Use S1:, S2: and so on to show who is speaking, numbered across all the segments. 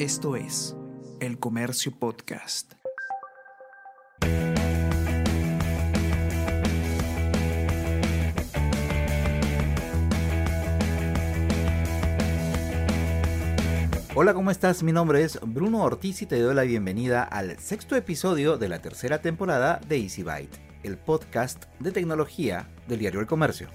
S1: Esto es El Comercio Podcast.
S2: Hola, ¿cómo estás? Mi nombre es Bruno Ortiz y te doy la bienvenida al sexto episodio de la tercera temporada de Easy Byte, el podcast de tecnología del diario El Comercio.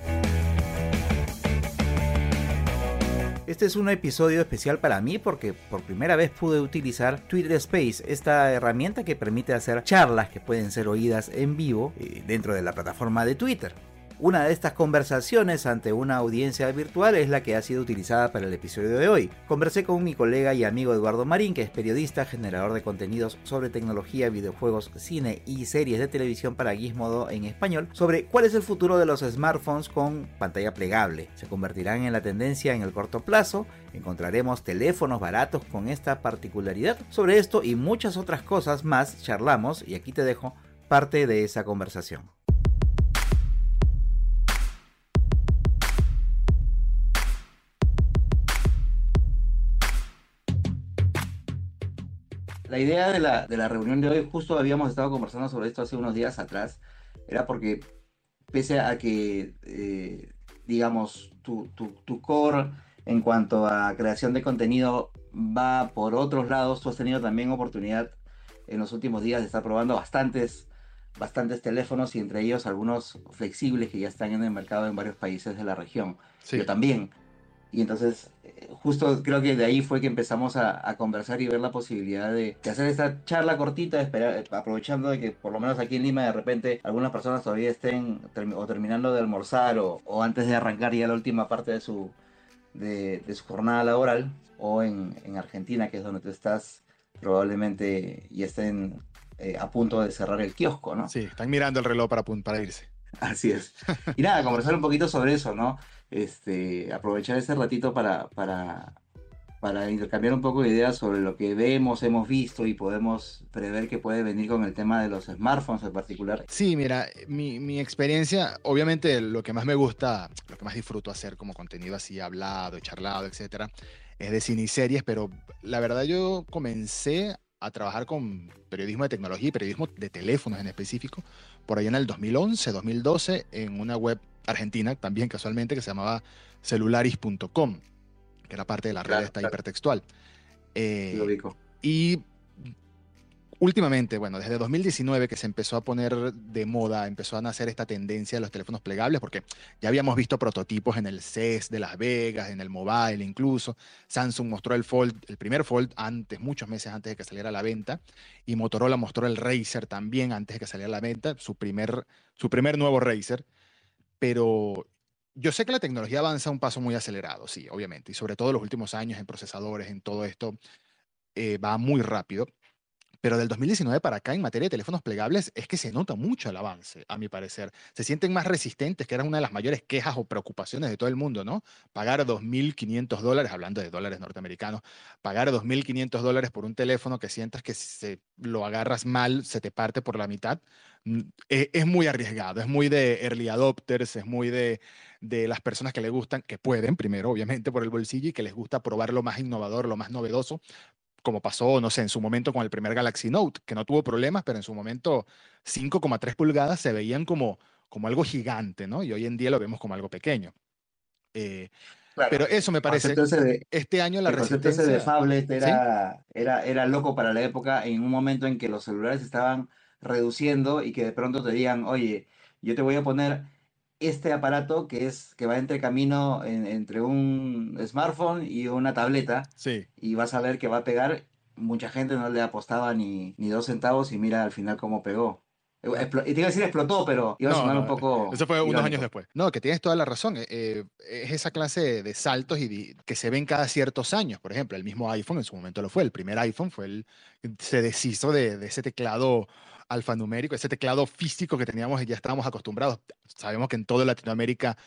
S2: Este es un episodio especial para mí porque por primera vez pude utilizar Twitter Space, esta herramienta que permite hacer charlas que pueden ser oídas en vivo eh, dentro de la plataforma de Twitter. Una de estas conversaciones ante una audiencia virtual es la que ha sido utilizada para el episodio de hoy. Conversé con mi colega y amigo Eduardo Marín, que es periodista, generador de contenidos sobre tecnología, videojuegos, cine y series de televisión para Gizmodo en español, sobre cuál es el futuro de los smartphones con pantalla plegable. ¿Se convertirán en la tendencia en el corto plazo? ¿Encontraremos teléfonos baratos con esta particularidad? Sobre esto y muchas otras cosas más charlamos y aquí te dejo parte de esa conversación. La idea de la, de la reunión de hoy, justo habíamos estado conversando sobre esto hace unos días atrás, era porque pese a que, eh, digamos, tu, tu, tu, core en cuanto a creación de contenido va por otros lados, tú has tenido también oportunidad en los últimos días de estar probando bastantes, bastantes teléfonos y entre ellos algunos flexibles que ya están en el mercado en varios países de la región. Sí. Yo también. Y entonces, eh, justo creo que de ahí fue que empezamos a, conversar y ver la posibilidad de, hacer esta charla cortita, esperar, aprovechando de que por lo menos aquí en Lima de repente algunas personas todavía estén o terminando de almorzar o, o, antes de arrancar ya la última parte de su, de, su jornada laboral, o en, en, Argentina, que es donde tú estás, probablemente ya estén eh, a punto de cerrar el kiosco, ¿no?
S3: Sí, están mirando el reloj para, para irse.
S2: Así es. Y nada, conversar un poquito sobre eso, ¿no? Este, aprovechar este ratito para, para, para intercambiar un poco de ideas sobre lo que vemos, hemos visto y podemos prever que puede venir con el tema de los smartphones en particular.
S3: Sí, mira, mi, mi experiencia, obviamente lo que más me gusta, lo que más disfruto hacer como contenido así hablado, charlado, etcétera, es de cine y series, pero la verdad yo comencé a trabajar con periodismo de tecnología y periodismo de teléfonos en específico, por ahí en el 2011, 2012, en una web argentina también casualmente que se llamaba celularis.com, que era parte de la red claro, esta claro. hipertextual.
S2: Eh, Lo digo.
S3: Y últimamente, bueno, desde 2019 que se empezó a poner de moda, empezó a nacer esta tendencia de los teléfonos plegables, porque ya habíamos visto prototipos en el CES de Las Vegas, en el mobile incluso. Samsung mostró el Fold, el primer Fold antes, muchos meses antes de que saliera a la venta, y Motorola mostró el Razer también antes de que saliera a la venta, su primer, su primer nuevo Razer. Pero yo sé que la tecnología avanza a un paso muy acelerado, sí, obviamente, y sobre todo en los últimos años en procesadores, en todo esto, eh, va muy rápido. Pero del 2019 para acá, en materia de teléfonos plegables, es que se nota mucho el avance, a mi parecer. Se sienten más resistentes, que era una de las mayores quejas o preocupaciones de todo el mundo, ¿no? Pagar 2.500 dólares, hablando de dólares norteamericanos, pagar 2.500 dólares por un teléfono que sientas que si lo agarras mal, se te parte por la mitad, es, es muy arriesgado, es muy de early adopters, es muy de, de las personas que le gustan, que pueden, primero, obviamente, por el bolsillo y que les gusta probar lo más innovador, lo más novedoso, como pasó, no sé, en su momento con el primer Galaxy Note, que no tuvo problemas, pero en su momento 5,3 pulgadas se veían como, como algo gigante, ¿no? Y hoy en día lo vemos como algo pequeño. Eh, claro. Pero eso me parece,
S2: de,
S3: este año la
S2: el
S3: resistencia...
S2: De Fablet era, ¿Sí? era, era loco para la época, en un momento en que los celulares estaban reduciendo y que de pronto te digan, oye, yo te voy a poner este aparato que es que va entre camino en, entre un smartphone y una tableta
S3: sí.
S2: y vas a ver que va a pegar mucha gente no le apostaba ni, ni dos centavos y mira al final cómo pegó Expl y te iba a decir explotó, pero iba a sonar
S3: no,
S2: un poco.
S3: Eso fue irónico. unos años después. No, que tienes toda la razón. Eh, es esa clase de saltos y que se ven cada ciertos años. Por ejemplo, el mismo iPhone en su momento lo fue. El primer iPhone fue el. Se deshizo de, de ese teclado alfanumérico, ese teclado físico que teníamos y ya estábamos acostumbrados. Sabemos que en toda Latinoamérica,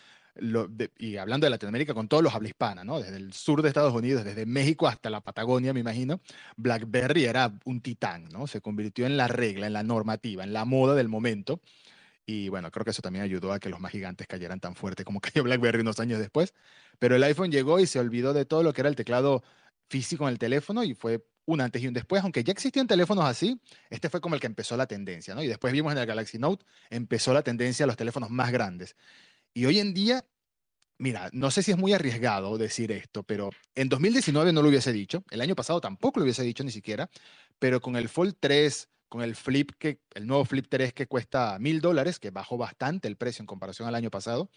S3: y hablando de Latinoamérica, con todos los habla hispana, ¿no? Desde el sur de Estados Unidos, desde México hasta la Patagonia, me imagino, BlackBerry era un titán, ¿no? Se convirtió en la regla, en la normativa, en la moda del momento. Y bueno, creo que eso también ayudó a que los más gigantes cayeran tan fuerte como cayó BlackBerry unos años después. Pero el iPhone llegó y se olvidó de todo lo que era el teclado físico en el teléfono y fue un antes y un después, aunque ya existían teléfonos así, este fue como el que empezó la tendencia, ¿no? Y después vimos en el Galaxy Note, empezó la tendencia a los teléfonos más grandes. Y hoy en día, mira, no sé si es muy arriesgado decir esto, pero en 2019 no lo hubiese dicho, el año pasado tampoco lo hubiese dicho ni siquiera, pero con el Fold 3, con el Flip, que, el nuevo Flip 3 que cuesta mil dólares, que bajó bastante el precio en comparación al año pasado,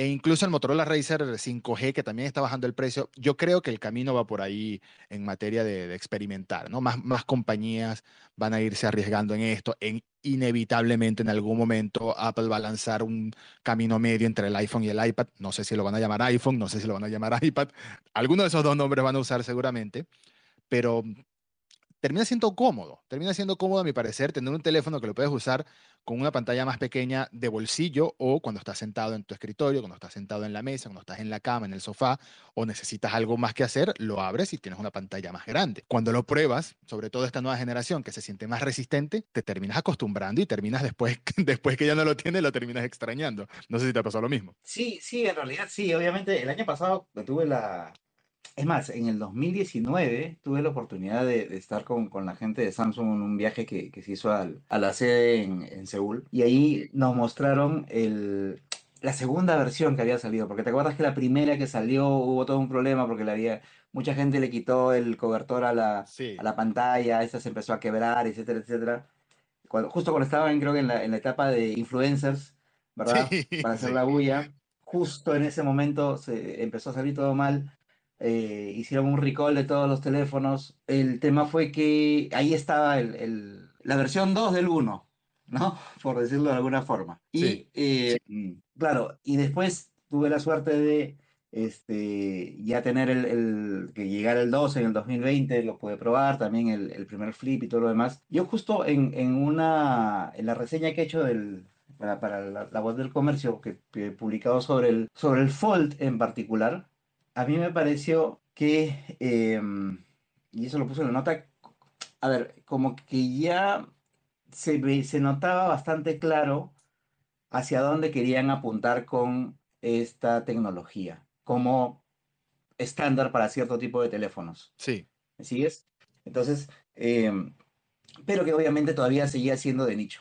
S3: e incluso el Motorola Racer 5G, que también está bajando el precio, yo creo que el camino va por ahí en materia de, experimentar, ¿no? Más, más compañías van a irse arriesgando en esto. En, inevitablemente en algún momento Apple va a lanzar un camino medio entre el iPhone y el iPad. No sé si lo van a llamar iPhone, no sé si lo van a llamar iPad. Alguno de esos dos nombres van a usar seguramente, pero termina siendo cómodo, termina siendo cómodo a mi parecer tener un teléfono que lo puedes usar con una pantalla más pequeña de bolsillo o cuando estás sentado en tu escritorio, cuando estás sentado en la mesa, cuando estás en la cama, en el sofá o necesitas algo más que hacer, lo abres y tienes una pantalla más grande. Cuando lo pruebas, sobre todo esta nueva generación que se siente más resistente, te terminas acostumbrando y terminas después, después que ya no lo tienes, lo terminas extrañando. No sé si te ha pasado lo mismo.
S2: Sí, sí, en realidad sí. Obviamente el año pasado tuve la, es más, en el 2019 tuve la oportunidad de, estar con, con, la gente de Samsung en un viaje que, que se hizo al, a la sede en, en, Seúl y ahí nos mostraron el, la segunda versión que había salido, porque te acuerdas que la primera que salió hubo todo un problema porque le había, mucha gente le quitó el cobertor a la, a la pantalla, esta se empezó a quebrar, etcétera, etcétera. Cuando, justo cuando estaban, creo que en la, en la etapa de influencers, ¿verdad? Para hacer la bulla, justo en ese momento se empezó a salir todo mal eh, hicieron un recall de todos los teléfonos. El tema fue que ahí estaba el, la versión 2 del 1, ¿no? Por decirlo de alguna forma. Y eh, claro, y después tuve la suerte de este, ya tener el, el, que llegar el 2 en el 2020, lo pude probar, también el, el primer flip y todo lo demás. Yo justo en, en, una, en la reseña que he hecho del, para, para la, voz del comercio que, que, he publicado sobre el, sobre el Fold en particular, a mí me pareció que, em, y eso lo puse en la nota, a ver, como que ya se, se notaba bastante claro hacia dónde querían apuntar con esta tecnología, como estándar para cierto tipo de teléfonos.
S3: Sí.
S2: ¿Me sigues? Entonces, em, pero que obviamente todavía seguía siendo de nicho.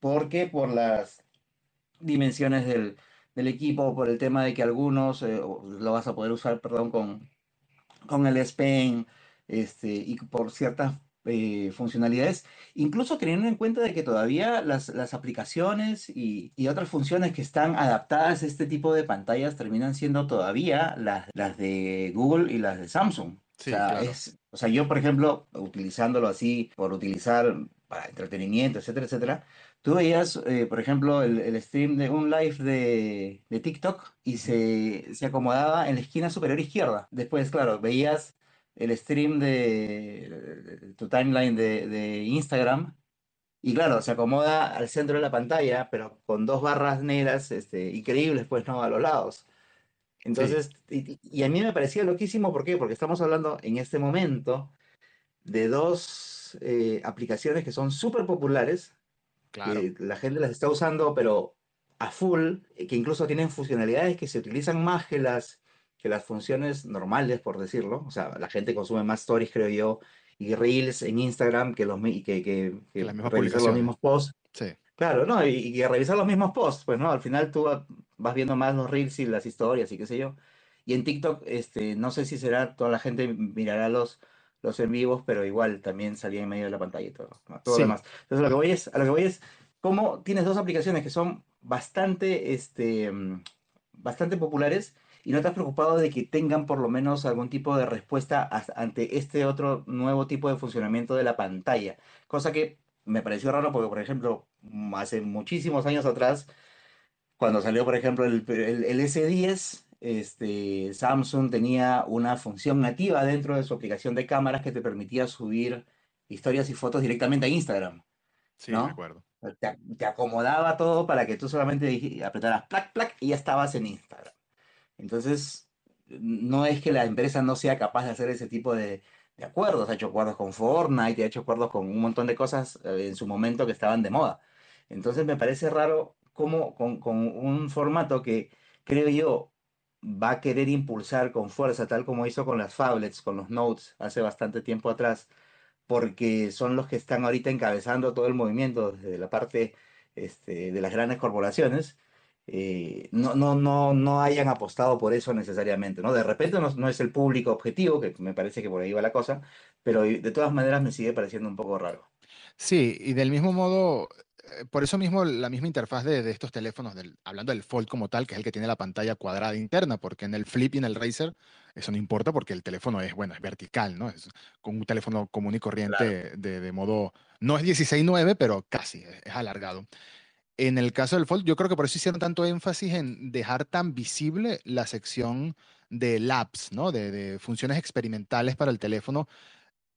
S2: ¿Por qué? Por las dimensiones del, del equipo por el tema de que algunos eh, lo vas a poder usar, perdón, con, con el S este, y por ciertas eh, funcionalidades, incluso teniendo en cuenta de que todavía las, las aplicaciones y, y, otras funciones que están adaptadas a este tipo de pantallas terminan siendo todavía las, las de Google y las de Samsung.
S3: Sí,
S2: o, sea,
S3: claro.
S2: es, o sea, yo, por ejemplo, utilizándolo así, por utilizar para entretenimiento, etcétera, etcétera, Tú veías, eh, por ejemplo, el, el, stream de un live de, de TikTok y se, se, acomodaba en la esquina superior izquierda. Después, claro, veías el stream de, de tu timeline de, de, Instagram y claro, se acomoda al centro de la pantalla, pero con dos barras negras este, increíbles, pues, ¿no? A los lados. Entonces, sí. y, y, a mí me parecía loquísimo, ¿por qué? Porque estamos hablando en este momento de dos eh, aplicaciones que son súper populares,
S3: Claro.
S2: que la gente las está usando, pero a full, que incluso tienen funcionalidades que se utilizan más que las, que las funciones normales, por decirlo. O sea, la gente consume más stories, creo yo, y reels en Instagram que, los, que, que, que, revisar los mismos posts.
S3: Sí.
S2: Claro, ¿no? Y, y revisar los mismos posts, pues, ¿no? Al final tú va- vas viendo más los reels y las historias y qué sé yo. Y en TikTok, este, no sé si será, toda la gente mirará los, los en vivos, pero igual también salía en medio de la pantalla y todo, ¿no? todo
S3: Sí.
S2: lo demás. Entonces, lo que voy es, a lo que voy es, cómo tienes dos aplicaciones que son bastante, este, mm, bastante populares y no te has preocupado de que tengan por lo menos algún tipo de respuesta ante este otro nuevo tipo de funcionamiento de la pantalla. Cosa que me pareció raro porque, por ejemplo, hace muchísimos años atrás, cuando salió, por ejemplo, el, el- el S10, este, Samsung tenía una función nativa dentro de su aplicación de cámaras que te permitía subir historias y fotos directamente a Instagram.
S3: Sí,
S2: ¿No?
S3: me acuerdo.
S2: Te, te acomodaba todo para que tú solamente apretaras plac, plac y ya estabas en Instagram. Entonces, no es que la empresa no sea capaz de hacer ese tipo de, de acuerdos. Ha hecho acuerdos con Fortnite, ha hecho acuerdos con un montón de cosas eh, en su momento que estaban de moda. Entonces, me parece raro cómo con, con un formato que creo yo va a querer impulsar con fuerza, tal como hizo con las phablets, con los notes hace bastante tiempo atrás, porque son los que están ahorita encabezando todo el movimiento desde la parte este, de las grandes corporaciones. Eh, no, no, no, no hayan apostado por eso necesariamente, ¿no? De repente no, no, es el público objetivo, que me parece que por ahí va la cosa, pero de todas maneras me sigue pareciendo un poco raro.
S3: Sí, y del mismo modo, por eso mismo la misma interfaz de, de estos teléfonos, del, hablando del Fold como tal, que es el que tiene la pantalla cuadrada interna, porque en el Flip y en el Razer eso no importa porque el teléfono es, bueno, es vertical, ¿no? Es con un teléfono común y corriente claro. de, de, modo, no es 16.9, pero casi, es, es alargado. En el caso del Fold, yo creo que por eso hicieron tanto énfasis en dejar tan visible la sección de labs, ¿no? De, de funciones experimentales para el teléfono.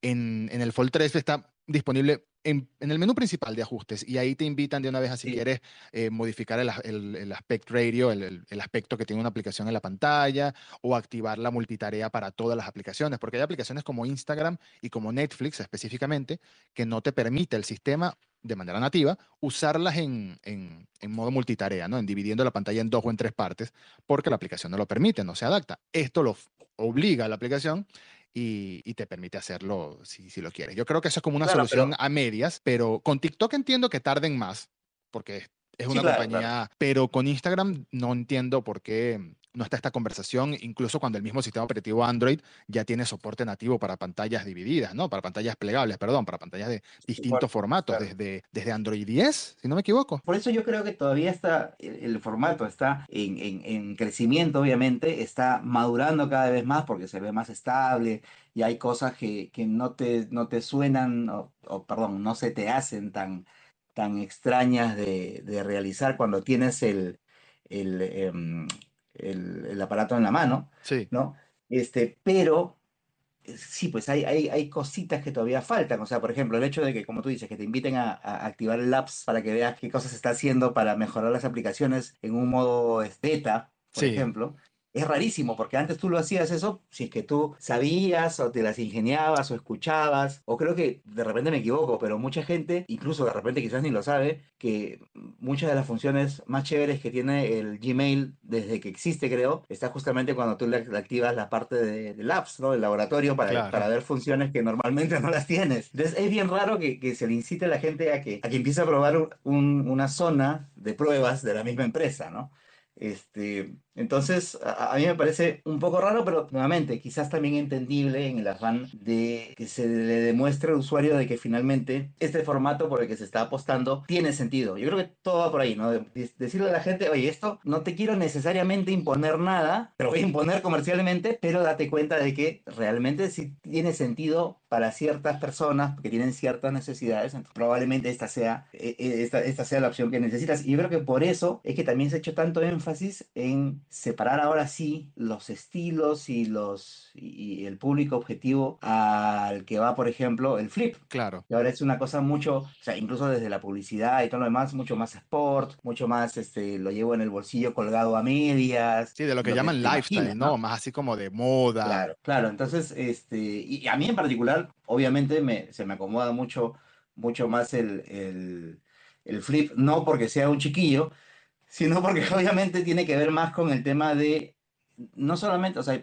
S3: En, en, el Fold 3 está disponible en, en, el menú principal de ajustes y ahí te invitan de una vez a si sí. quieres eh, modificar el, el, el, aspect radio, el, el, aspecto que tiene una aplicación en la pantalla o activar la multitarea para todas las aplicaciones, porque hay aplicaciones como Instagram y como Netflix específicamente que no te permite el sistema de manera nativa usarlas en, en, en modo multitarea, ¿no? en dividiendo la pantalla en dos o en tres partes, porque la aplicación no lo permite, no se adapta. Esto lo obliga a la aplicación y, y, te permite hacerlo si, si, lo quieres. Yo creo que eso es como una claro, solución pero... a medias, pero con TikTok entiendo que tarden más, porque es una sí, claro, compañía, claro. pero con Instagram no entiendo por qué no está esta conversación, incluso cuando el mismo sistema operativo Android ya tiene soporte nativo para pantallas divididas, ¿no? Para pantallas plegables, perdón, para pantallas de distintos formatos, claro. desde, desde Android 10, si no me equivoco.
S2: Por eso yo creo que todavía está, el, el formato está en, en, en, crecimiento, obviamente, está madurando cada vez más porque se ve más estable y hay cosas que, que no, te, no te suenan, o, o perdón, no se te hacen tan, tan extrañas de, de realizar cuando tienes el, el, eh, el, el, aparato en la mano,
S3: sí.
S2: ¿no? Este, pero eh, sí, pues hay, hay, hay cositas que todavía faltan. O sea, por ejemplo, el hecho de que, como tú dices, que te inviten a, a activar el Labs para que veas qué cosas se está haciendo para mejorar las aplicaciones en un modo beta, por sí. ejemplo, es rarísimo, porque antes tú lo hacías eso si es que tú sabías o te las ingeniabas o escuchabas, o creo que de repente me equivoco, pero mucha gente, incluso de repente quizás ni lo sabe, que muchas de las funciones más chéveres que tiene el Gmail desde que existe, creo, está justamente cuando tú le activas la parte de, de Labs, ¿no? El laboratorio para, claro. para ver funciones que normalmente no las tienes. Entonces es bien raro que, que se le incite a la gente a que, a que empiece a probar un, una zona de pruebas de la misma empresa, ¿no? Este, entonces, a, mí me parece un poco raro, pero nuevamente, quizás también entendible en el afán de que se le demuestre al usuario de que finalmente este formato por el que se está apostando tiene sentido. Yo creo que todo va por ahí, ¿no? De, decirle a la gente, oye, esto no te quiero necesariamente imponer nada, pero voy a imponer comercialmente, pero date cuenta de que realmente sí tiene sentido para ciertas personas que tienen ciertas necesidades, entonces probablemente esta sea, e, e, esta, esta sea la opción que necesitas. Y yo creo que por eso es que también se ha hecho tanto énfasis en separar ahora sí los estilos y los y el público objetivo al que va, por ejemplo, el flip.
S3: Claro.
S2: Y ahora es una cosa mucho, o sea, incluso desde la publicidad y todo lo demás, mucho más sport, mucho más, este, lo llevo en el bolsillo colgado a medias.
S3: Sí, de lo que lo llaman que lifestyle, imaginas, ¿no? ¿no? Más así como de moda.
S2: Claro, claro. Entonces, este, y a mí en particular, obviamente me, se me acomoda mucho, mucho más el, el, el flip, no porque sea un chiquillo, sino porque obviamente tiene que ver más con el tema de, no solamente, o sea,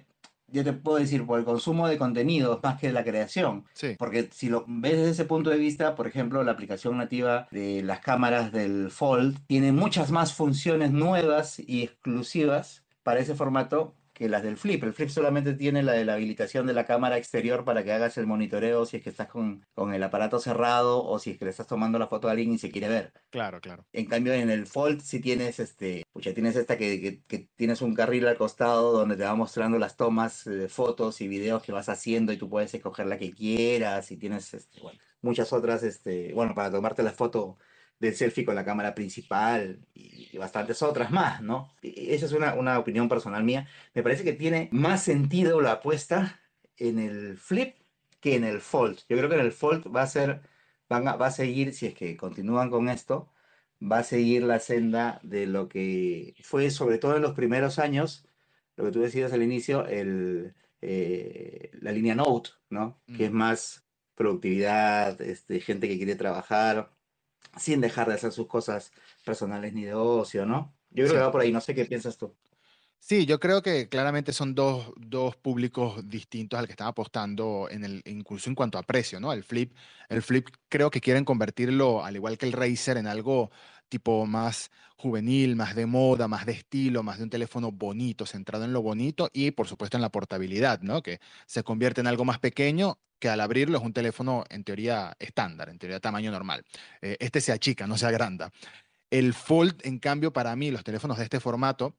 S2: yo te puedo decir, por el consumo de contenidos más que la creación.
S3: Sí.
S2: Porque si lo ves desde ese punto de vista, por ejemplo, la aplicación nativa de las cámaras del Fold tiene muchas más funciones nuevas y exclusivas para ese formato que las del Flip. El Flip solamente tiene la de la habilitación de la cámara exterior para que hagas el monitoreo si es que estás con, con el aparato cerrado o si es que le estás tomando la foto a alguien y se quiere ver.
S3: Claro, claro.
S2: En cambio, en el Fold sí tienes este, pucha, tienes esta que, que, que, tienes un carril al costado donde te va mostrando las tomas de fotos y videos que vas haciendo y tú puedes escoger la que quieras y tienes este, bueno, muchas otras, este, bueno, para tomarte la foto del selfie con la cámara principal y bastantes otras más, ¿no? Esa es una, una opinión personal mía. Me parece que tiene más sentido la apuesta en el flip que en el fold. Yo creo que en el fold va a ser, van a, va a seguir, si es que continúan con esto, va a seguir la senda de lo que fue, sobre todo en los primeros años, lo que tú decías al inicio, el, eh, la línea Note, ¿no? Mm. Que es más productividad, este, gente que quiere trabajar, sin dejar de hacer sus cosas personales ni de ocio, ¿no? Yo creo sí. que va por ahí, no sé qué piensas tú.
S3: Sí, yo creo que claramente son dos, dos públicos distintos al que están apostando en el, incluso en cuanto a precio, ¿no? El Flip, el Flip creo que quieren convertirlo, al igual que el Razer, en algo tipo más juvenil, más de moda, más de estilo, más de un teléfono bonito, centrado en lo bonito y por supuesto en la portabilidad, ¿no? Que se convierte en algo más pequeño que al abrirlo es un teléfono en teoría estándar, en teoría tamaño normal. Eh, este se achica, no se agranda. El Fold, en cambio, para mí, los teléfonos de este formato,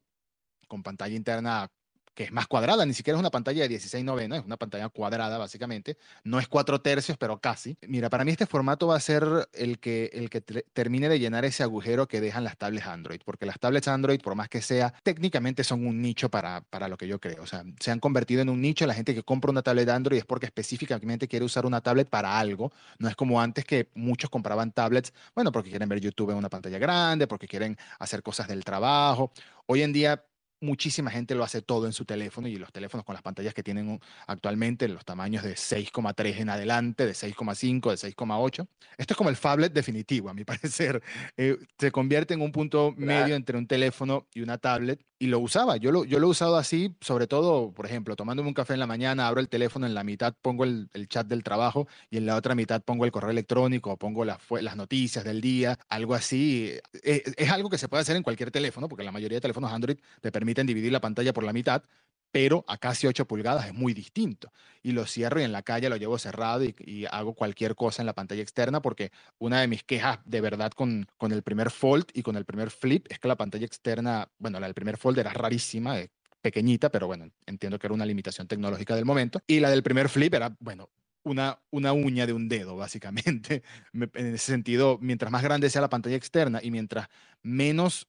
S3: con pantalla interna que es más cuadrada, ni siquiera es una pantalla de 16 noveno, es una pantalla cuadrada básicamente, no es cuatro tercios, pero casi. Mira, para mí este formato va a ser el que, el que termine de llenar ese agujero que dejan las tablets Android, porque las tablets Android, por más que sea, técnicamente son un nicho para, para lo que yo creo, o sea, se han convertido en un nicho, la gente que compra una tablet Android es porque específicamente quiere usar una tablet para algo, no es como antes que muchos compraban tablets, bueno, porque quieren ver YouTube en una pantalla grande, porque quieren hacer cosas del trabajo. Hoy en día muchísima gente lo hace todo en su teléfono y los teléfonos con las pantallas que tienen actualmente, los tamaños de 6,3 en adelante, de 6,5, de 6,8. Esto es como el phablet definitivo, a mi parecer. Eh, se convierte en un punto medio entre un teléfono y una tablet y lo usaba. Yo lo, yo lo he usado así, sobre todo, por ejemplo, tomándome un café en la mañana, abro el teléfono, en la mitad pongo el, chat del trabajo y en la otra mitad pongo el correo electrónico pongo las, las noticias del día, algo así. Es, es algo que se puede hacer en cualquier teléfono, porque la mayoría de teléfonos Android te permiten dividir la pantalla por la mitad, pero a casi 8 pulgadas es muy distinto. Y lo cierro y en la calle lo llevo cerrado y, hago cualquier cosa en la pantalla externa porque una de mis quejas de verdad con, con el primer Fold y con el primer Flip es que la pantalla externa, bueno, la del primer Fold era rarísima, eh, pequeñita, pero bueno, entiendo que era una limitación tecnológica del momento. Y la del primer Flip era, bueno, una, una uña de un dedo, básicamente. En ese sentido, mientras más grande sea la pantalla externa y mientras menos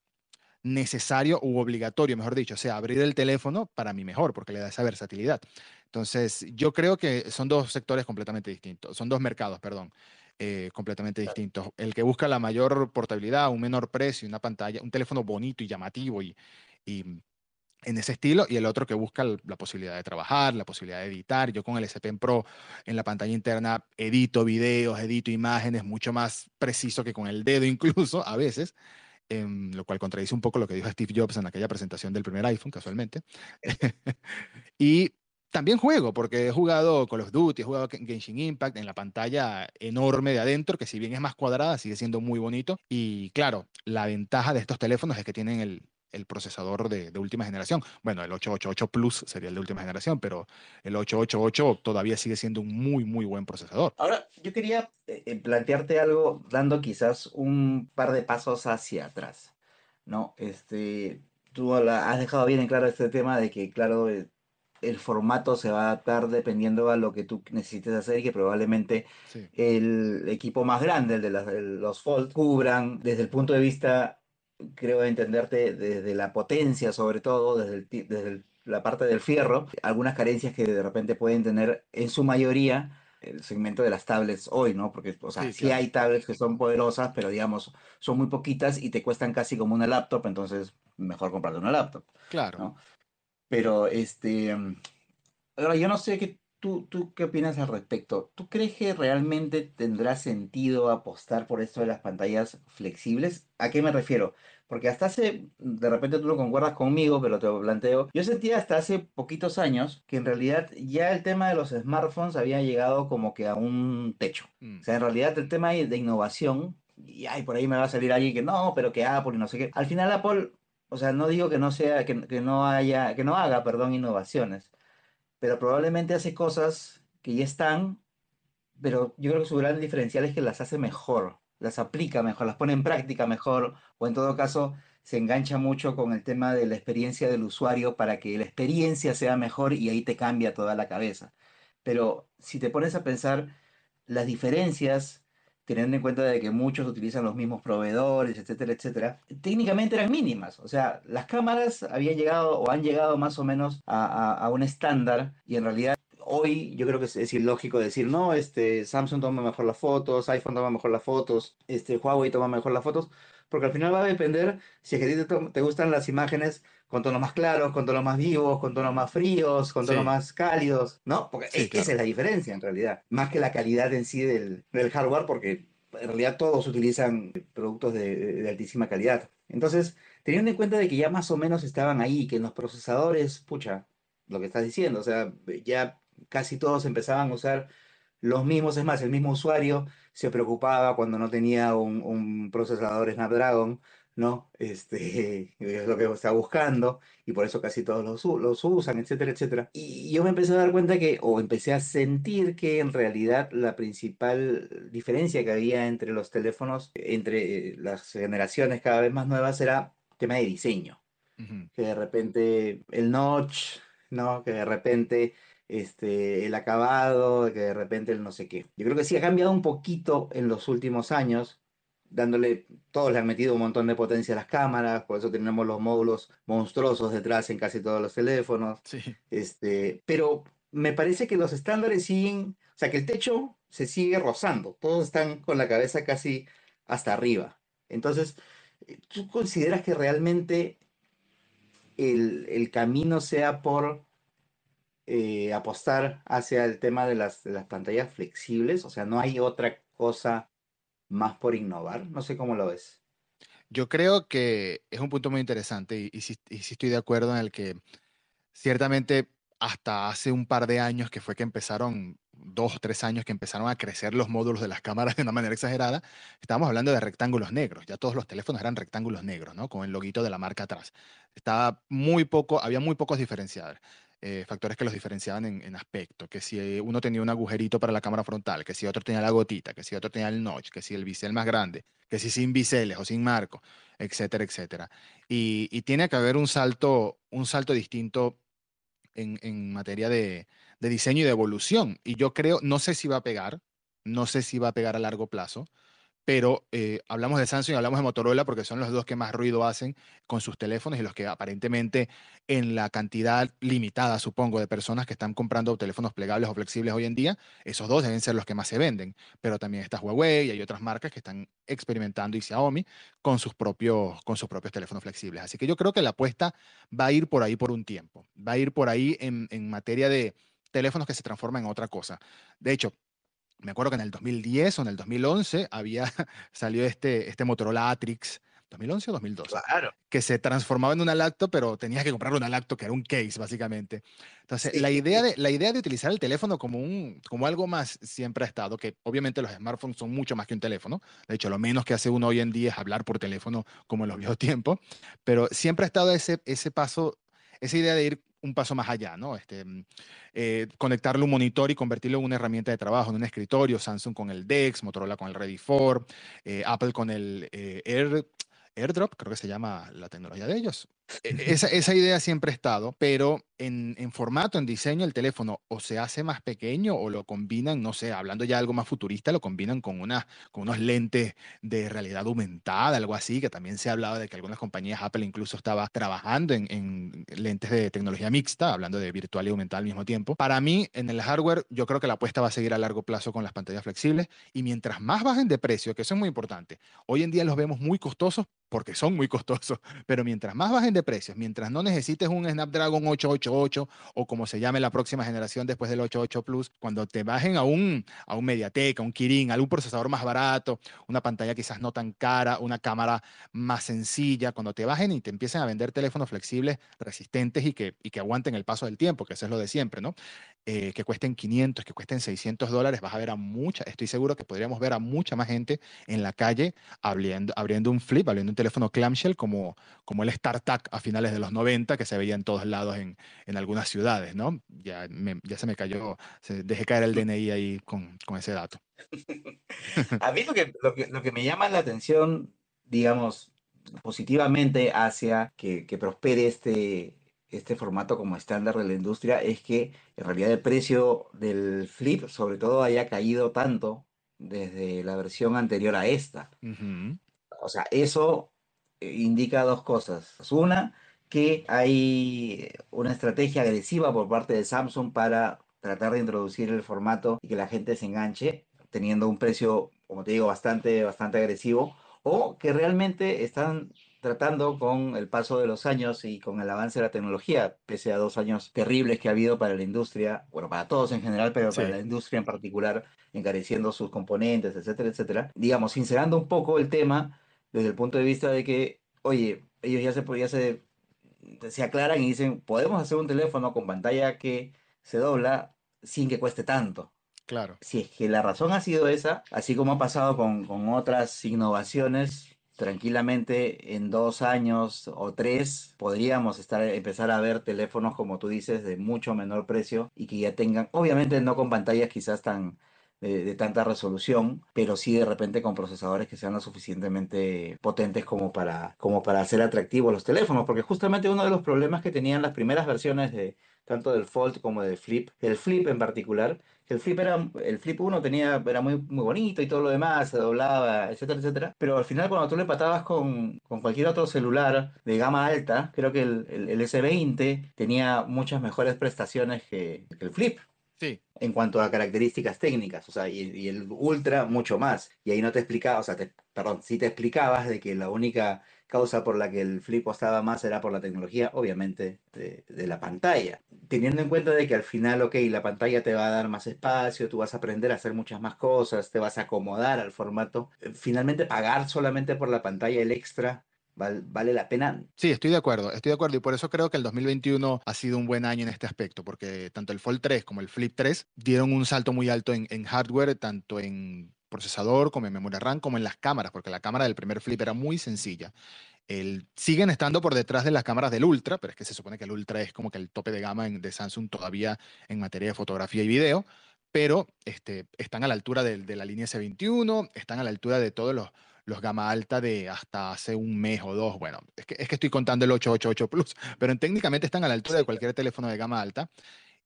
S3: necesario u obligatorio, mejor dicho, o sea, abrir el teléfono para mí mejor, porque le da esa versatilidad. Entonces, yo creo que son dos sectores completamente distintos, son dos mercados, perdón, eh, completamente distintos. El que busca la mayor portabilidad, un menor precio, una pantalla, un teléfono bonito y llamativo y, y en ese estilo, y el otro que busca la posibilidad de trabajar, la posibilidad de editar. Yo con el S Pen Pro en la pantalla interna edito videos, edito imágenes mucho más preciso que con el dedo incluso a veces. Em, lo cual contradice un poco lo que dijo Steve Jobs en aquella presentación del primer iPhone, casualmente. y también juego, porque he jugado Call of Duty, he jugado Genshin Impact en la pantalla enorme de adentro, que si bien es más cuadrada, sigue siendo muy bonito. Y claro, la ventaja de estos teléfonos es que tienen el, el procesador de, última generación. Bueno, el 888 Plus sería el de última generación, pero el 888 todavía sigue siendo un muy, muy buen procesador.
S2: Ahora, yo quería eh, eh, plantearte algo dando quizás un par de pasos hacia atrás, ¿no? Este, tú has dejado bien en claro este tema de que, claro, eh, el formato se va a adaptar dependiendo a lo que tú necesites hacer y que probablemente el equipo más grande, el de, los Fold, cubran desde el punto de vista creo entenderte desde la potencia, sobre todo, desde, desde la parte del fierro, algunas carencias que de repente pueden tener en su mayoría el segmento de las tablets hoy, ¿no? Porque, o sea, sí, hay tablets que son poderosas, pero digamos, son muy poquitas y te cuestan casi como una laptop, entonces mejor comprarte una laptop.
S3: Claro.
S2: Pero, este, ahora yo no sé qué ¿Tú, ¿Tú qué opinas al respecto? ¿Tú crees que realmente tendrá sentido apostar por esto de las pantallas flexibles? ¿A qué me refiero? Porque hasta hace, de repente tú no concuerdas conmigo, pero te lo planteo. Yo sentía hasta hace poquitos años que en realidad ya el tema de los smartphones había llegado como que a un techo. Mm. O sea, en realidad el tema de innovación, y ay, por ahí me va a salir alguien que no, pero que Apple y no sé qué. Al final Apple, o sea, no digo que no sea, que, que no haya, que no haga, perdón, innovaciones pero probablemente hace cosas que ya están, pero yo creo que su gran diferencial es que las hace mejor, las aplica mejor, las pone en práctica mejor, o en todo caso se engancha mucho con el tema de la experiencia del usuario para que la experiencia sea mejor y ahí te cambia toda la cabeza. Pero si te pones a pensar las diferencias teniendo en cuenta de que muchos utilizan los mismos proveedores, etcétera, etcétera, técnicamente eran mínimas. O sea, las cámaras habían llegado o han llegado más o menos a, un estándar y en realidad hoy yo creo que es, ilógico decir, no, este, Samsung toma mejor las fotos, iPhone toma mejor las fotos, este, Huawei toma mejor las fotos, porque al final va a depender si a ti te, gustan las imágenes con tonos más claros, con tonos más vivos, con tonos más fríos, con tonos más cálidos, ¿no? Porque esa es la diferencia en realidad, más que la calidad en sí del, hardware, porque en realidad todos utilizan productos de, altísima calidad. Entonces, teniendo en cuenta de que ya más o menos estaban ahí, que en los procesadores, pucha, lo que estás diciendo, o sea, ya casi todos empezaban a usar los mismos, es más, el mismo usuario se preocupaba cuando no tenía un, un procesador Snapdragon, ¿no? Este, es lo que está buscando y por eso casi todos los, los usan, etcétera, etcétera. Y yo me empecé a dar cuenta que, o empecé a sentir que en realidad la principal diferencia que había entre los teléfonos, entre las generaciones cada vez más nuevas, era tema de diseño. Que de repente el notch, ¿no? Que de repente este, el acabado, que de repente el no sé qué. Yo creo que sí ha cambiado un poquito en los últimos años, dándole, todos le han metido un montón de potencia a las cámaras, por eso tenemos los módulos monstruosos detrás en casi todos los teléfonos.
S3: Sí.
S2: Este, pero me parece que los estándares siguen, o sea, que el techo se sigue rozando, todos están con la cabeza casi hasta arriba. Entonces, ¿tú consideras que realmente el, el camino sea por eh, apostar hacia el tema de las, de las pantallas flexibles? O sea, no hay otra cosa más por innovar. No sé cómo lo ves.
S3: Yo creo que es un punto muy interesante y, y, sí, y, estoy de acuerdo en el que ciertamente hasta hace un par de años que fue que empezaron, dos o tres años que empezaron a crecer los módulos de las cámaras de una manera exagerada, estábamos hablando de rectángulos negros, ya todos los teléfonos eran rectángulos negros, ¿no? Con el loguito de la marca atrás. Estaba muy poco, había muy pocos diferenciadores. Eh, factores que los diferenciaban en, aspecto, que si uno tenía un agujerito para la cámara frontal, que si otro tenía la gotita, que si otro tenía el notch, que si el bisel más grande, que si sin biseles o sin marco, etcétera, etcétera. Y, tiene que haber un salto, un salto distinto en, materia de, diseño y de evolución. Y yo creo, no sé si va a pegar, no sé si va a pegar a largo plazo, pero eh, hablamos de Samsung y hablamos de Motorola porque son los dos que más ruido hacen con sus teléfonos y los que aparentemente en la cantidad limitada, supongo, de personas que están comprando teléfonos plegables o flexibles hoy en día, esos dos deben ser los que más se venden. Pero también está Huawei y hay otras marcas que están experimentando y Xiaomi con sus propios, con sus propios teléfonos flexibles. Así que yo creo que la apuesta va a ir por ahí por un tiempo, va a ir por ahí en, en materia de teléfonos que se transforman en otra cosa. De hecho, me acuerdo que en el 2010 o en el 2011 había salió este, este Motorola Atrix, 2011 o 2012,
S2: claro.
S3: que se transformaba en una lacto, pero tenías que comprar una lacto que era un case, básicamente. Entonces, sí. la, idea de, la idea de utilizar el teléfono como, un, como algo más siempre ha estado, que obviamente los smartphones son mucho más que un teléfono. De hecho, lo menos que hace uno hoy en día es hablar por teléfono como en los viejos tiempos, pero siempre ha estado ese, ese paso, esa idea de ir un paso más allá, ¿no? Este, eh, conectarle un monitor y convertirlo en una herramienta de trabajo, en un escritorio, Samsung con el DeX, Motorola con el Ready 4, eh, Apple con el eh, Air, AirDrop, creo que se llama la tecnología de ellos. Esa, esa idea siempre ha estado, pero en, en, formato, en diseño, el teléfono o se hace más pequeño o lo combinan, no sé, hablando ya de algo más futurista, lo combinan con, una, con unos lentes de realidad aumentada, algo así, que también se ha hablado de que algunas compañías, Apple incluso estaba trabajando en, en lentes de tecnología mixta, hablando de virtual y aumentada al mismo tiempo. Para mí, en el hardware, yo creo que la apuesta va a seguir a largo plazo con las pantallas flexibles y mientras más bajen de precio, que eso es muy importante, hoy en día los vemos muy costosos porque son muy costosos, pero mientras más bajen de precios, mientras no necesites un Snapdragon 888 o como se llame la próxima generación después del 88 Plus, cuando te bajen a un, a un Mediatek, a un Kirin, a un procesador más barato, una pantalla quizás no tan cara, una cámara más sencilla, cuando te bajen y te empiecen a vender teléfonos flexibles, resistentes y que, y que aguanten el paso del tiempo, que eso es lo de siempre, ¿no? Eh, que cuesten 500, que cuesten 600 dólares, vas a ver a mucha, estoy seguro que podríamos ver a mucha más gente en la calle abriendo, abriendo un flip, abriendo un teléfono clamshell como, como el StarTAC a finales de los 90, que se veía en todos lados en, en algunas ciudades, ¿no? Ya, me, ya se me cayó, se, dejé caer el DNI ahí con, con ese dato.
S2: a mí lo que, lo, que, lo que me llama la atención, digamos, positivamente hacia que, que prospere este, este formato como estándar de la industria es que en realidad el precio del flip sobre todo haya caído tanto desde la versión anterior a esta. Uh -huh. O sea, eso indica dos cosas. Una, que hay una estrategia agresiva por parte de Samsung para tratar de introducir el formato y que la gente se enganche, teniendo un precio, como te digo, bastante, bastante agresivo, o que realmente están tratando con el paso de los años y con el avance de la tecnología, pese a dos años terribles que ha habido para la industria, bueno, para todos en general, pero sí. para la industria en particular, encareciendo sus componentes, etcétera, etcétera, digamos, sincerando un poco el tema desde el punto de vista de que, oye, ellos ya se, ya se, se aclaran y dicen, podemos hacer un teléfono con pantalla que se dobla sin que cueste tanto.
S3: Claro.
S2: Si es que la razón ha sido esa, así como ha pasado con, con otras innovaciones, tranquilamente en dos años o tres podríamos estar, empezar a ver teléfonos, como tú dices, de mucho menor precio y que ya tengan, obviamente no con pantallas quizás tan de, tanta resolución, pero sí de repente con procesadores que sean lo suficientemente potentes como para, como para hacer atractivos los teléfonos, porque justamente uno de los problemas que tenían las primeras versiones de tanto del Fold como del Flip, el Flip en particular, el Flip era, el Flip 1 tenía, era muy, muy bonito y todo lo demás, se doblaba, etcétera, etcétera, pero al final cuando tú le patabas con, con cualquier otro celular de gama alta, creo que el, el, S20 tenía muchas mejores prestaciones que el Flip. En cuanto a características técnicas, o sea, y, el Ultra mucho más. Y ahí no te explicaba, o sea, perdón, sí te explicabas de que la única causa por la que el flip costaba más era por la tecnología, obviamente, de, la pantalla. Teniendo en cuenta de que al final, ok, la pantalla te va a dar más espacio, tú vas a aprender a hacer muchas más cosas, te vas a acomodar al formato. Eh, finalmente, pagar solamente por la pantalla el extra vale la pena.
S3: Sí, estoy de acuerdo, estoy de acuerdo y por eso creo que el 2021 ha sido un buen año en este aspecto, porque tanto el Fold 3 como el Flip 3 dieron un salto muy alto en, hardware, tanto en procesador como en memoria RAM, como en las cámaras, porque la cámara del primer Flip era muy sencilla. El, siguen estando por detrás de las cámaras del Ultra, pero es que se supone que el Ultra es como que el tope de gama de Samsung todavía en materia de fotografía y video, pero este, están a la altura de, de la línea S21, están a la altura de todos los, los gama alta de hasta hace un mes o dos. Bueno, es que, es que estoy contando el 888 Plus, pero técnicamente están a la altura de cualquier teléfono de gama alta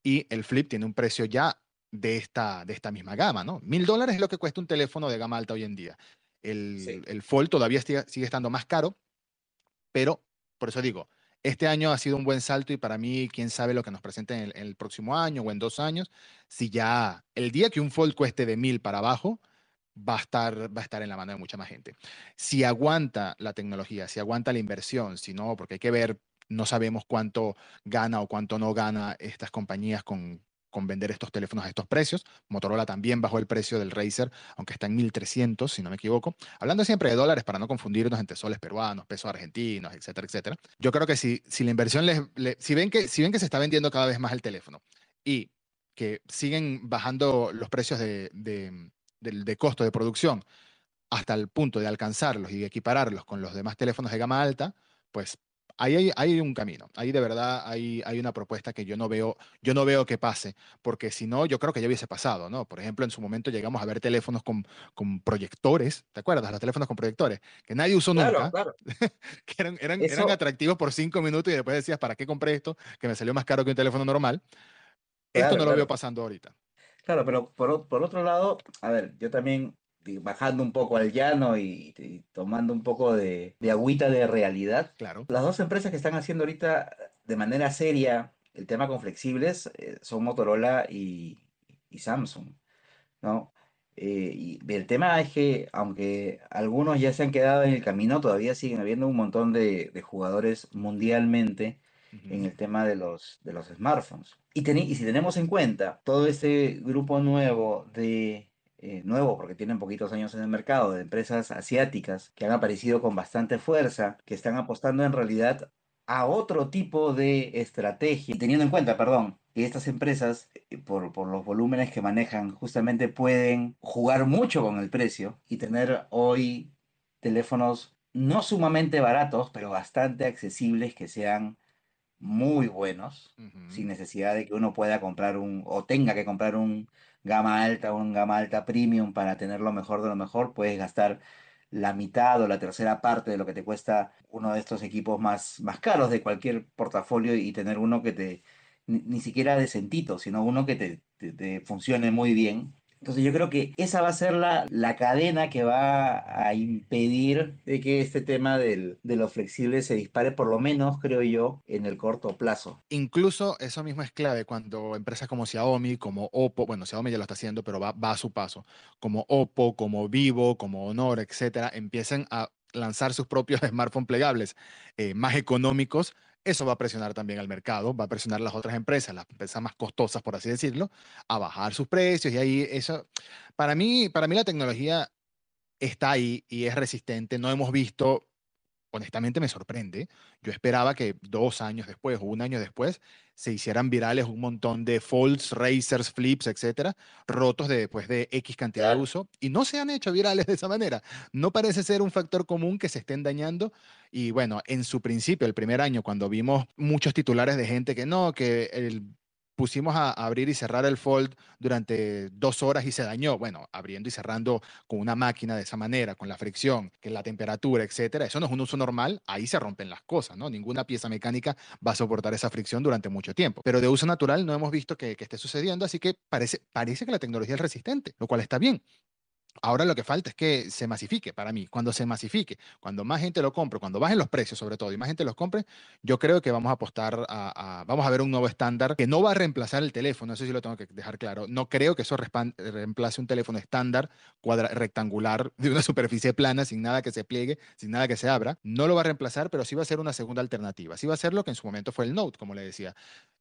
S3: y el Flip tiene un precio ya de esta, de esta misma gama, ¿no? Mil dólares es lo que cuesta un teléfono de gama alta hoy en día. El, el Fold todavía sigue, sigue estando más caro, pero por eso digo, este año ha sido un buen salto y para mí, quién sabe lo que nos presente en el, en el, próximo año o en dos años. Si ya el día que un Fold cueste de mil para abajo, va a, estar, va a estar en la mano de mucha más gente. Si aguanta la tecnología, si aguanta la inversión, si no, porque hay que ver, no sabemos cuánto gana o cuánto no gana estas compañías con, con vender estos teléfonos a estos precios. Motorola también bajó el precio del Razer, aunque está en 1300, si no me equivoco. Hablando siempre de dólares para no confundirnos entre soles peruanos, pesos argentinos, etcétera, etcétera. Yo creo que si, si la inversión les, si ven que si ven que se está vendiendo cada vez más el teléfono y que siguen bajando los precios de, de, costo de producción hasta el punto de alcanzarlos y equipararlos con los demás teléfonos de gama alta, pues ahí hay, hay, un camino. Ahí de verdad hay, hay una propuesta que yo no veo, yo no veo que pase, porque si no, yo creo que ya hubiese pasado, ¿no? Por ejemplo, en su momento llegamos a ver teléfonos con, con proyectores, ¿te acuerdas? Los teléfonos con proyectores, que nadie usó nunca, que eran, eran, eran, atractivos por cinco minutos y después decías, ¿para qué compré esto? Que me salió más caro que un teléfono normal. esto no lo veo pasando ahorita.
S2: Claro, pero por, por otro lado, a ver, yo también bajando un poco al llano y, tomando un poco de, de, agüita de realidad.
S3: Claro.
S2: Las dos empresas que están haciendo ahorita de manera seria el tema con flexibles eh, son Motorola y, y, Samsung, ¿no? Eh, y el tema es que, aunque algunos ya se han quedado en el camino, todavía siguen habiendo un montón de, de jugadores mundialmente en el tema de los, de los smartphones. Y, y si tenemos en cuenta todo ese grupo nuevo de, eh, nuevo porque tienen poquitos años en el mercado, de empresas asiáticas que han aparecido con bastante fuerza, que están apostando en realidad a otro tipo de estrategia, teniendo en cuenta, perdón, que estas empresas, eh, por, por, los volúmenes que manejan, justamente pueden jugar mucho con el precio y tener hoy teléfonos no sumamente baratos, pero bastante accesibles que sean muy buenos, sin necesidad de que uno pueda comprar un, o tenga que comprar un gama alta o un gama alta premium para tener lo mejor de lo mejor, puedes gastar la mitad o la tercera parte de lo que te cuesta uno de estos equipos más, más caros de cualquier portafolio y tener uno que te, ni, siquiera decentito, sino uno que te, te funcione muy bien entonces yo creo que esa va a ser la, la cadena que va a impedir de que este tema del, de lo flexible se dispare, por lo menos creo yo, en el corto plazo.
S3: Incluso eso mismo es clave cuando empresas como Xiaomi, como Oppo, bueno, Xiaomi ya lo está haciendo, pero va, va a su paso, como Oppo, como Vivo, como Honor, etcétera, empiecen a lanzar sus propios smartphones plegables eh, más económicos eso va a presionar también al mercado, va a presionar a las otras empresas, las empresas más costosas, por así decirlo, a bajar sus precios y ahí eso, para mí, para mí la tecnología está ahí y es resistente. No hemos visto honestamente me sorprende. Yo esperaba que dos años después o un año después se hicieran virales un montón de folds, racers, flips, etcétera, rotos de, después de X cantidad de uso y no se han hecho virales de esa manera. No parece ser un factor común que se estén dañando. Y bueno, en su principio, el primer año, cuando vimos muchos titulares de gente que no, que el pusimos a abrir y cerrar el Fold durante dos horas y se dañó. Bueno, abriendo y cerrando con una máquina de esa manera, con la fricción, que la temperatura, etcétera, eso no es un uso normal, ahí se rompen las cosas, ¿no? Ninguna pieza mecánica va a soportar esa fricción durante mucho tiempo. Pero de uso natural no hemos visto que, que esté sucediendo, así que parece, parece que la tecnología es resistente, lo cual está bien. Ahora lo que falta es que se masifique para mí. Cuando se masifique, cuando más gente lo compre, cuando bajen los precios sobre todo y más gente los compre, yo creo que vamos a apostar a, vamos a ver un nuevo estándar que no va a reemplazar el teléfono, eso sí lo tengo que dejar claro. No creo que eso reemplace un teléfono estándar rectangular de una superficie plana sin nada que se pliegue, sin nada que se abra. No lo va a reemplazar, pero sí va a ser una segunda alternativa. Sí va a ser lo que en su momento fue el Note, como le decía.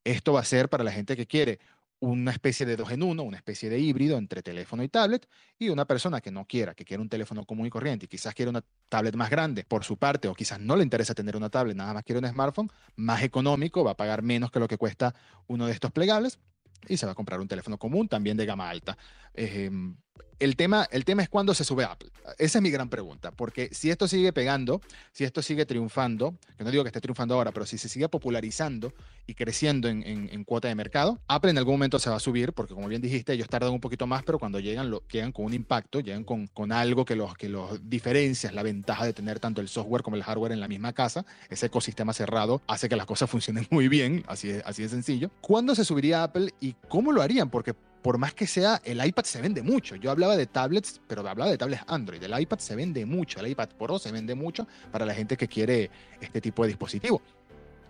S3: Esto va a ser para la gente que quiere una especie de dos en uno, una especie de híbrido entre teléfono y tablet, y una persona que no quiera, que quiera un teléfono común y corriente y quizás quiere una tablet más grande por su parte, o quizás no le interesa tener una tablet, nada más quiere un smartphone más económico, va a pagar menos que lo que cuesta uno de estos plegables y se va a comprar un teléfono común también de gama alta. Em, el tema, el tema es cuándo se sube Apple. Esa es mi gran pregunta, porque si esto sigue pegando, si esto sigue triunfando, que no digo que esté triunfando ahora, pero si se sigue popularizando y creciendo en, cuota de mercado, Apple en algún momento se va a subir, porque como bien dijiste, ellos tardan un poquito más, pero cuando llegan, lo, llegan con un impacto, llegan con, con algo que los, que los diferencia, la ventaja de tener tanto el software como el hardware en la misma casa, ese ecosistema cerrado hace que las cosas funcionen muy bien, así así de sencillo. ¿Cuándo se subiría Apple y cómo lo harían? Porque por más que sea, el iPad se vende mucho. Yo hablaba de tablets, pero hablaba de tablets Android. El iPad se vende mucho, el iPad Pro se vende mucho para la gente que quiere este tipo de dispositivo.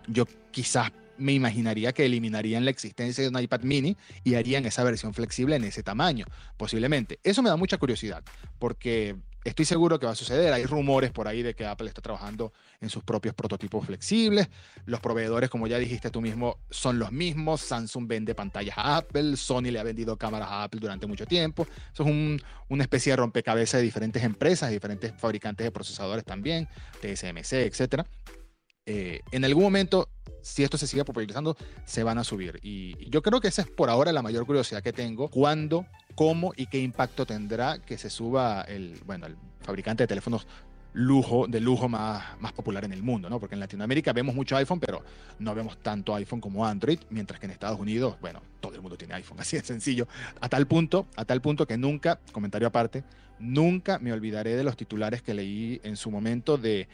S3: Yo quizás me imaginaría que eliminarían la existencia de un iPad mini y harían esa versión flexible en ese tamaño, posiblemente. Eso me da mucha curiosidad, porque estoy seguro que va a suceder. Hay rumores por ahí de que Apple está trabajando en sus propios prototipos flexibles. Los proveedores, como ya dijiste tú mismo, son los mismos. Samsung vende pantallas a Apple, Sony le ha vendido cámaras a Apple durante mucho tiempo. Eso es una especie de rompecabezas de diferentes empresas, diferentes fabricantes de procesadores también, TSMC, etc. Eh, en algún momento si esto se sigue popularizando, se van a subir. Y yo creo que esa es por ahora la mayor curiosidad que tengo. ¿Cuándo, cómo y qué impacto tendrá que se suba el, bueno, el fabricante de teléfonos lujo, de lujo más, más popular en el mundo, ¿no? Porque en Latinoamérica vemos mucho iPhone, pero no vemos tanto iPhone como Android, mientras que en Estados Unidos, bueno, todo el mundo tiene iPhone, así de sencillo. A tal punto, a tal punto que nunca, comentario aparte, nunca me olvidaré de los titulares que leí en su momento de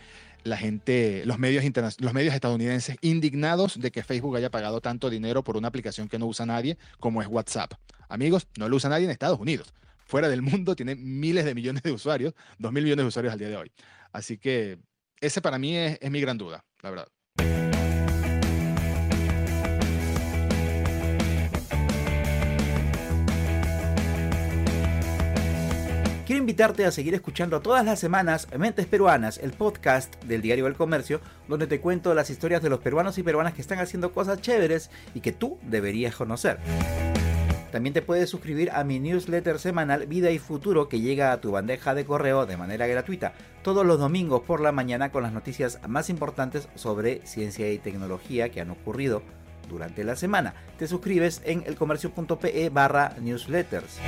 S3: la gente, los medios, los medios estadounidenses indignados de que Facebook haya pagado tanto dinero por una aplicación que no usa nadie como es WhatsApp. Amigos, no lo usa nadie en Estados Unidos. Fuera del mundo tiene miles de millones de usuarios, dos mil millones de usuarios al día de hoy. Así que ese para mí es, es mi gran duda, la verdad.
S2: Quiero invitarte a seguir escuchando todas las semanas Mentes Peruanas, el podcast del Diario del Comercio, donde te cuento las historias de los peruanos y peruanas que están haciendo cosas chéveres y que tú deberías conocer. También te puedes suscribir a mi newsletter semanal Vida y Futuro que llega a tu bandeja de correo de manera gratuita todos los domingos por la mañana con las noticias más importantes sobre ciencia y tecnología que han ocurrido durante la semana. Te suscribes en elcomercio.pe barra newsletters.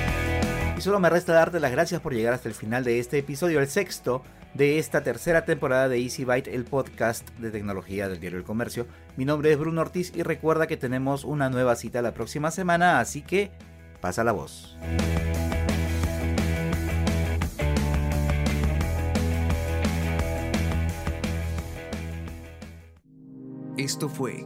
S2: Y solo me resta darte las gracias por llegar hasta el final de este episodio, el sexto de esta tercera temporada de Easy Byte, el podcast de tecnología del diario El Comercio. Mi nombre es Bruno Ortiz y recuerda que tenemos una nueva cita la próxima semana, así que pasa la voz.
S1: Esto fue